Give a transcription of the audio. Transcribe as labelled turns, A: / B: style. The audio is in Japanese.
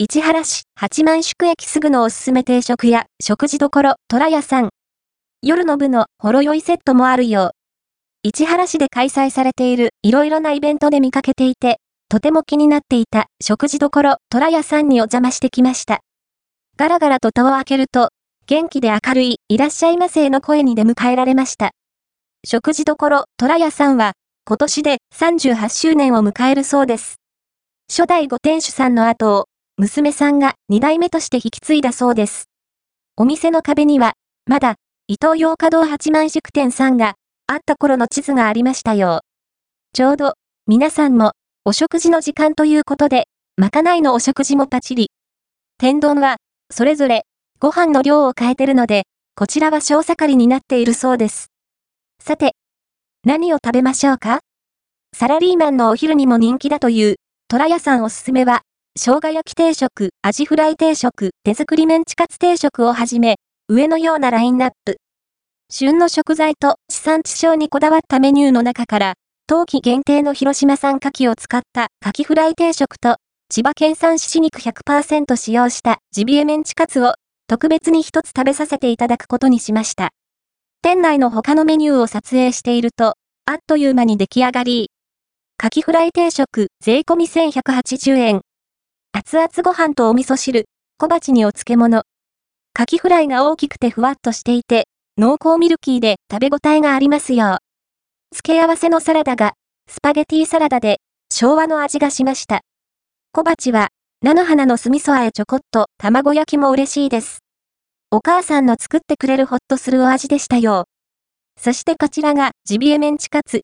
A: 市原市八幡宿駅すぐのおすすめ定食屋、食事処、虎屋さん。夜の部のほろ酔いセットもあるよう。市原市で開催されているいろいろなイベントで見かけていて、とても気になっていた食事処、虎屋さんにお邪魔してきました。ガラガラと戸を開けると、元気で明るいいらっしゃいませの声に出迎えられました。食事処、虎屋さんは、今年で38周年を迎えるそうです。初代ご店主さんの後を娘さんが2代目として引き継いだそうです。お店の壁には、まだ、伊東洋華堂八幡宿店さんが、あった頃の地図がありましたよ。ちょうど、皆さんも、お食事の時間ということで、まかないのお食事もパチリ。天丼は、それぞれ、ご飯の量を変えてるので、こちらは小盛りになっているそうです。さて、何を食べましょうか？サラリーマンのお昼にも人気だという、虎屋さんおすすめは、生姜焼き定食、アジフライ定食、手作りメンチカツ定食をはじめ、上のようなラインナップ。旬の食材と地産地消にこだわったメニューの中から、冬季限定の広島産牡蠣を使った牡蠣フライ定食と、千葉県産獅子肉100%使用したジビエメンチカツを特別に一つ食べさせていただくことにしました。店内の他のメニューを撮影していると、あっという間に出来上がり。牡蠣フライ定食税込み1180円。熱々ご飯とお味噌汁、小鉢にお漬物。カキフライが大きくてふわっとしていて、濃厚ミルキーで食べ応えがありますよ。付け合わせのサラダが、スパゲティサラダで、昭和の味がしました。小鉢は、菜の花の酢味噌あえちょこっと、卵焼きも嬉しいです。お母さんの作ってくれるほっとするお味でしたよ。そしてこちらが、ジビエメンチカツ、